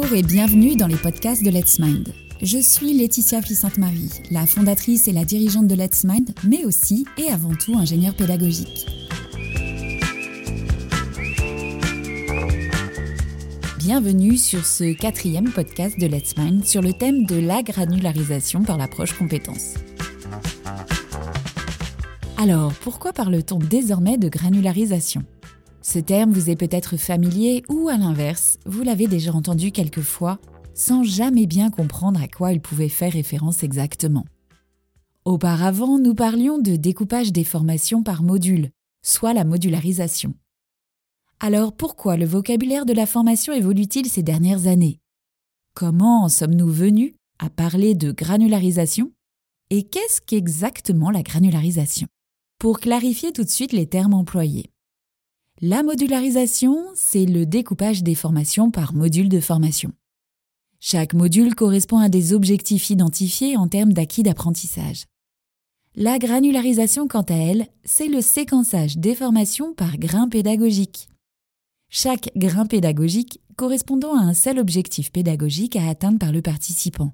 Bonjour et bienvenue dans les podcasts de Let's Mind. Je suis Laetitia Flissante-Marie, la fondatrice et la dirigeante de Let's Mind, mais aussi et avant tout ingénieure pédagogique. Bienvenue sur ce quatrième podcast de Let's Mind sur le thème de la granularisation par l'approche compétence. Alors, pourquoi parle-t-on désormais de granularisation? Ce terme vous est peut-être familier ou à l'inverse, vous l'avez déjà entendu quelquefois sans jamais bien comprendre à quoi il pouvait faire référence exactement. Auparavant, nous parlions de découpage des formations par module, soit la modularisation. Alors pourquoi le vocabulaire de la formation évolue-t-il ces dernières années? Comment en sommes-nous venus à parler de granularisation? Et qu'est-ce qu'exactement la granularisation? Pour clarifier tout de suite les termes employés. La modularisation, c'est le découpage des formations par module de formation. Chaque module correspond à des objectifs identifiés en termes d'acquis d'apprentissage. La granularisation, quant à elle, c'est le séquençage des formations par grain pédagogique. Chaque grain pédagogique correspondant à un seul objectif pédagogique à atteindre par le participant.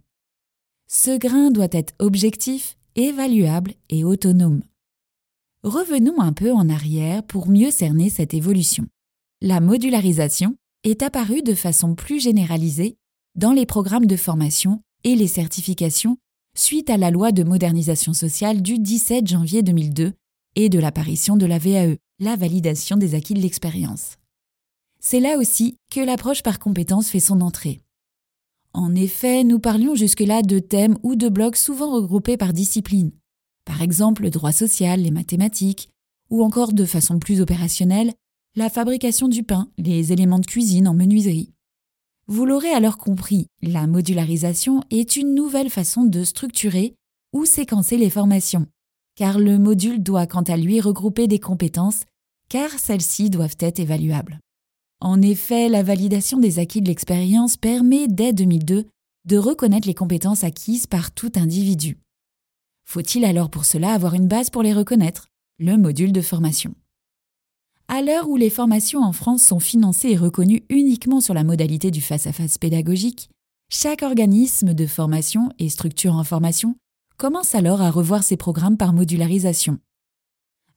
Ce grain doit être objectif, évaluable et autonome. Revenons un peu en arrière pour mieux cerner cette évolution. La modularisation est apparue de façon plus généralisée dans les programmes de formation et les certifications suite à la loi de modernisation sociale du 17 janvier 2002 et de l'apparition de la VAE, la validation des acquis de l'expérience. C'est là aussi que l'approche par compétences fait son entrée. En effet, nous parlions jusque-là de thèmes ou de blocs souvent regroupés par discipline, par exemple le droit social, les mathématiques, ou encore de façon plus opérationnelle, la fabrication du pain, les éléments de cuisine en menuiserie. Vous l'aurez alors compris, la modularisation est une nouvelle façon de structurer ou séquencer les formations, car le module doit quant à lui regrouper des compétences, car celles-ci doivent être évaluables. En effet, la validation des acquis de l'expérience permet dès 2002 de reconnaître les compétences acquises par tout individu. Faut-il alors pour cela avoir une base pour les reconnaître? Le module de formation. À l'heure où les formations en France sont financées et reconnues uniquement sur la modalité du face-à-face pédagogique, chaque organisme de formation et structure en formation commence alors à revoir ses programmes par modularisation.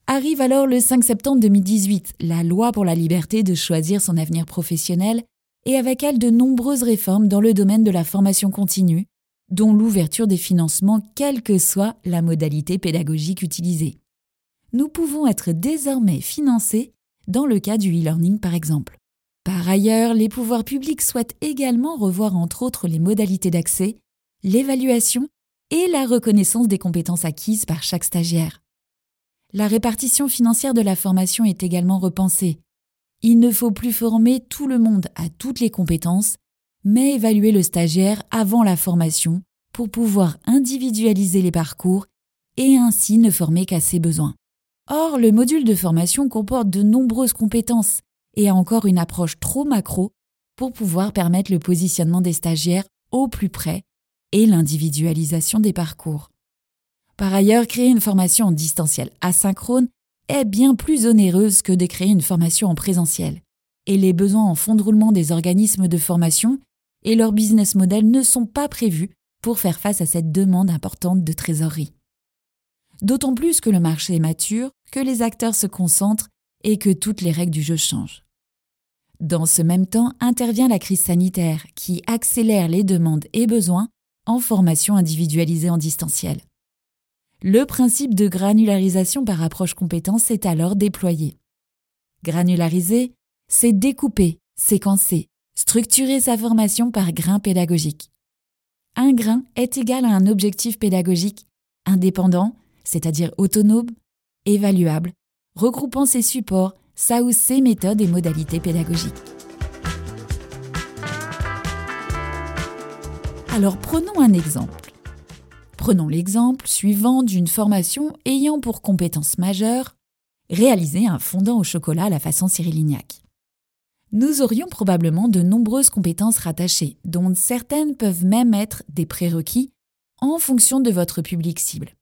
Arrive alors le 5 septembre 2018, la loi pour la liberté de choisir son avenir professionnel et avec elle de nombreuses réformes dans le domaine de la formation continue, dont l'ouverture des financements quelle que soit la modalité pédagogique utilisée. Nous pouvons être désormais financés dans le cas du e-learning par exemple. Par ailleurs, les pouvoirs publics souhaitent également revoir entre autres les modalités d'accès, l'évaluation et la reconnaissance des compétences acquises par chaque stagiaire. La répartition financière de la formation est également repensée. Il ne faut plus former tout le monde à toutes les compétences, mais évaluer le stagiaire avant la formation pour pouvoir individualiser les parcours et ainsi ne former qu'à ses besoins. Or, le module de formation comporte de nombreuses compétences et a encore une approche trop macro pour pouvoir permettre le positionnement des stagiaires au plus près et l'individualisation des parcours. Par ailleurs, créer une formation en distanciel asynchrone est bien plus onéreuse que de créer une formation en présentiel. Et les besoins en fonds de roulement des organismes de formation et leur business model ne sont pas prévus pour faire face à cette demande importante de trésorerie. D'autant plus que le marché est mature, que les acteurs se concentrent et que toutes les règles du jeu changent. Dans ce même temps intervient la crise sanitaire qui accélère les demandes et besoins en formation individualisée en distanciel. Le principe de granularisation par approche compétence est alors déployé. Granulariser, c'est découper, séquencer, Structurer sa formation par grain pédagogique. Un grain est égal à un objectif pédagogique indépendant, c'est-à-dire autonome, évaluable, regroupant ses supports, sa ou ses méthodes et modalités pédagogiques. Alors prenons un exemple. Prenons l'exemple suivant d'une formation ayant pour compétence majeure réaliser un fondant au chocolat à la façon Cyril Lignac nous aurions probablement de nombreuses compétences rattachées, dont certaines peuvent même être des prérequis en fonction de votre public cible.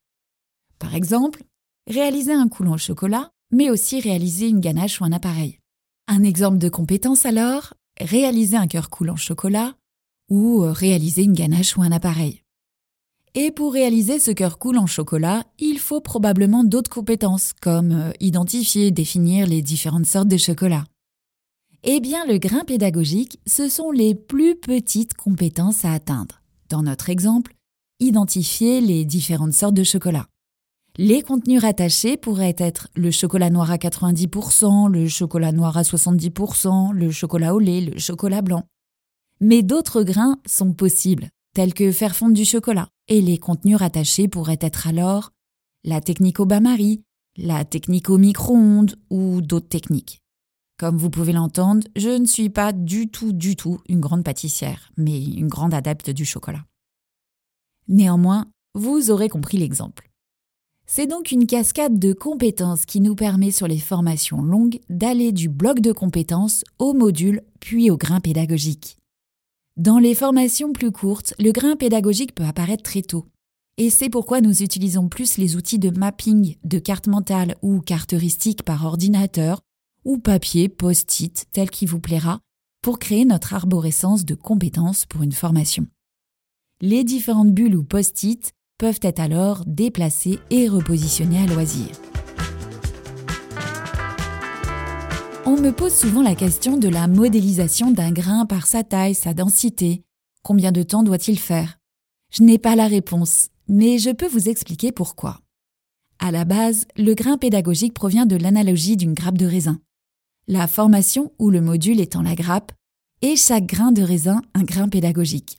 Par exemple, réaliser un coulant au chocolat, mais aussi réaliser une ganache ou un appareil. Un exemple de compétence alors, réaliser un cœur coulant chocolat, ou euh, réaliser une ganache ou un appareil. Et pour réaliser ce cœur coule en chocolat, il faut probablement d'autres compétences, comme euh, identifier, définir les différentes sortes de chocolat. Eh bien, le grain pédagogique, ce sont les plus petites compétences à atteindre. Dans notre exemple, identifier les différentes sortes de chocolat. Les contenus rattachés pourraient être le chocolat noir à 90%, le chocolat noir à 70%, le chocolat au lait, le chocolat blanc. Mais d'autres grains sont possibles, tels que faire fondre du chocolat, et les contenus rattachés pourraient être alors la technique au bain-marie, la technique au micro-ondes ou d'autres techniques. Comme vous pouvez l'entendre, je ne suis pas du tout, du tout une grande pâtissière, mais une grande adepte du chocolat. Néanmoins, vous aurez compris l'exemple. C'est donc une cascade de compétences qui nous permet sur les formations longues d'aller du bloc de compétences au module puis au grain pédagogique. Dans les formations plus courtes, le grain pédagogique peut apparaître très tôt. Et c'est pourquoi nous utilisons plus les outils de mapping, de carte mentale ou carte heuristique par ordinateur ou papier post-it tel qui vous plaira pour créer notre arborescence de compétences pour une formation. Les différentes bulles ou post-it peuvent être alors déplacées et repositionnées à loisir. On me pose souvent la question de la modélisation d'un grain par sa taille, sa densité. Combien de temps doit-il faire? Je n'ai pas la réponse, mais je peux vous expliquer pourquoi. À la base, le grain pédagogique provient de l'analogie d'une grappe de raisin. La formation ou le module étant la grappe, et chaque grain de raisin un grain pédagogique.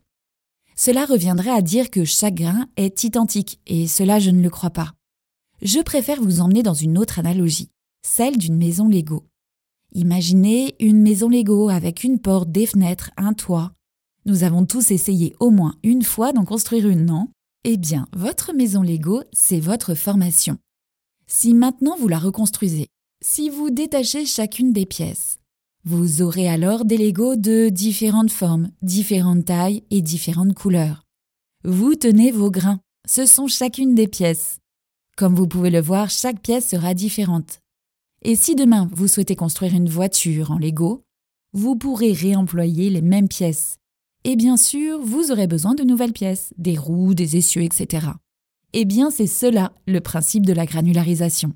Cela reviendrait à dire que chaque grain est identique, et cela je ne le crois pas. Je préfère vous emmener dans une autre analogie, celle d'une maison Lego. Imaginez une maison Lego avec une porte, des fenêtres, un toit. Nous avons tous essayé au moins une fois d'en construire une, non? Eh bien, votre maison Lego, c'est votre formation. Si maintenant vous la reconstruisez, si vous détachez chacune des pièces, vous aurez alors des Legos de différentes formes, différentes tailles et différentes couleurs. Vous tenez vos grains, ce sont chacune des pièces. Comme vous pouvez le voir, chaque pièce sera différente. Et si demain vous souhaitez construire une voiture en Lego, vous pourrez réemployer les mêmes pièces. Et bien sûr, vous aurez besoin de nouvelles pièces, des roues, des essieux, etc. Eh bien, c'est cela le principe de la granularisation.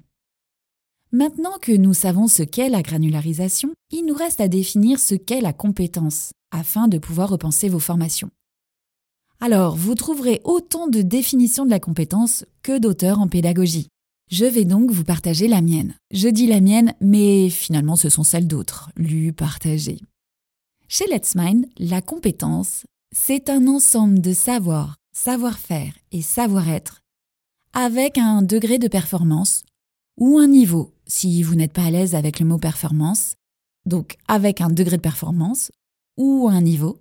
Maintenant que nous savons ce qu'est la granularisation, il nous reste à définir ce qu'est la compétence, afin de pouvoir repenser vos formations. Alors, vous trouverez autant de définitions de la compétence que d'auteurs en pédagogie. Je vais donc vous partager la mienne. Je dis la mienne, mais finalement ce sont celles d'autres, lues, partagées. Chez Let's Mind, la compétence, c'est un ensemble de savoir, savoir-faire et savoir-être, avec un degré de performance ou un niveau, si vous n'êtes pas à l'aise avec le mot performance, donc avec un degré de performance ou un niveau,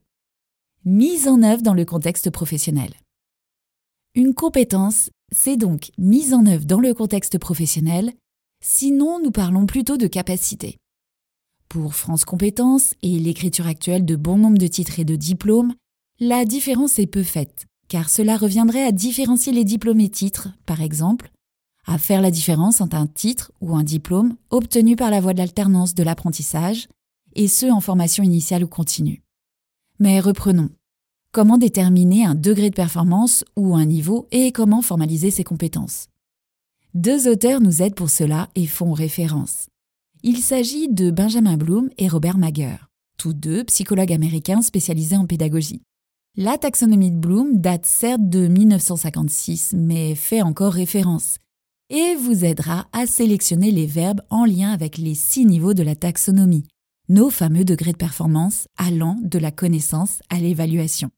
mise en œuvre dans le contexte professionnel. Une compétence, c'est donc mise en œuvre dans le contexte professionnel, sinon nous parlons plutôt de capacité. Pour France Compétences et l'écriture actuelle de bon nombre de titres et de diplômes, la différence est peu faite, car cela reviendrait à différencier les diplômes et titres, par exemple, à faire la différence entre un titre ou un diplôme obtenu par la voie de l'alternance de l'apprentissage et ceux en formation initiale ou continue. Mais reprenons. Comment déterminer un degré de performance ou un niveau et comment formaliser ses compétences? Deux auteurs nous aident pour cela et font référence. Il s'agit de Benjamin Bloom et Robert Mager, tous deux psychologues américains spécialisés en pédagogie. La taxonomie de Bloom date certes de 1956, mais fait encore référence, et vous aidera à sélectionner les verbes en lien avec les six niveaux de la taxonomie, nos fameux degrés de performance allant de la connaissance à l'évaluation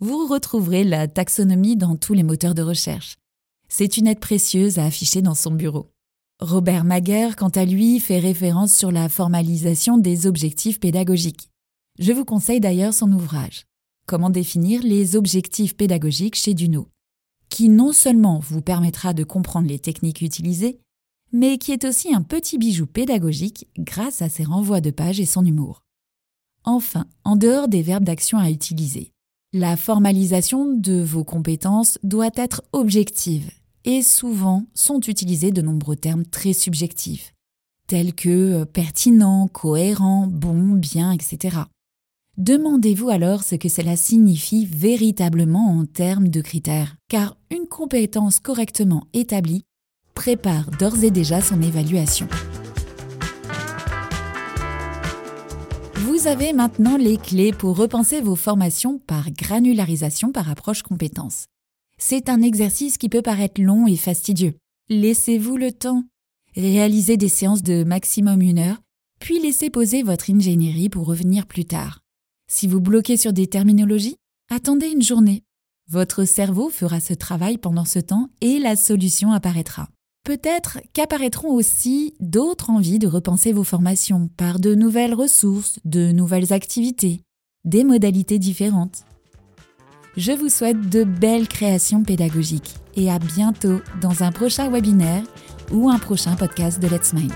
vous retrouverez la taxonomie dans tous les moteurs de recherche. C'est une aide précieuse à afficher dans son bureau. Robert Maguire, quant à lui, fait référence sur la formalisation des objectifs pédagogiques. Je vous conseille d'ailleurs son ouvrage Comment définir les objectifs pédagogiques chez Duno, qui non seulement vous permettra de comprendre les techniques utilisées, mais qui est aussi un petit bijou pédagogique grâce à ses renvois de pages et son humour. Enfin, en dehors des verbes d'action à utiliser, la formalisation de vos compétences doit être objective et souvent sont utilisés de nombreux termes très subjectifs, tels que euh, pertinent, cohérent, bon, bien, etc. Demandez-vous alors ce que cela signifie véritablement en termes de critères, car une compétence correctement établie prépare d'ores et déjà son évaluation. Vous avez maintenant les clés pour repenser vos formations par granularisation par approche compétence. C'est un exercice qui peut paraître long et fastidieux. Laissez-vous le temps. Réalisez des séances de maximum une heure, puis laissez poser votre ingénierie pour revenir plus tard. Si vous bloquez sur des terminologies, attendez une journée. Votre cerveau fera ce travail pendant ce temps et la solution apparaîtra. Peut-être qu'apparaîtront aussi d'autres envies de repenser vos formations par de nouvelles ressources, de nouvelles activités, des modalités différentes. Je vous souhaite de belles créations pédagogiques et à bientôt dans un prochain webinaire ou un prochain podcast de Let's Mind.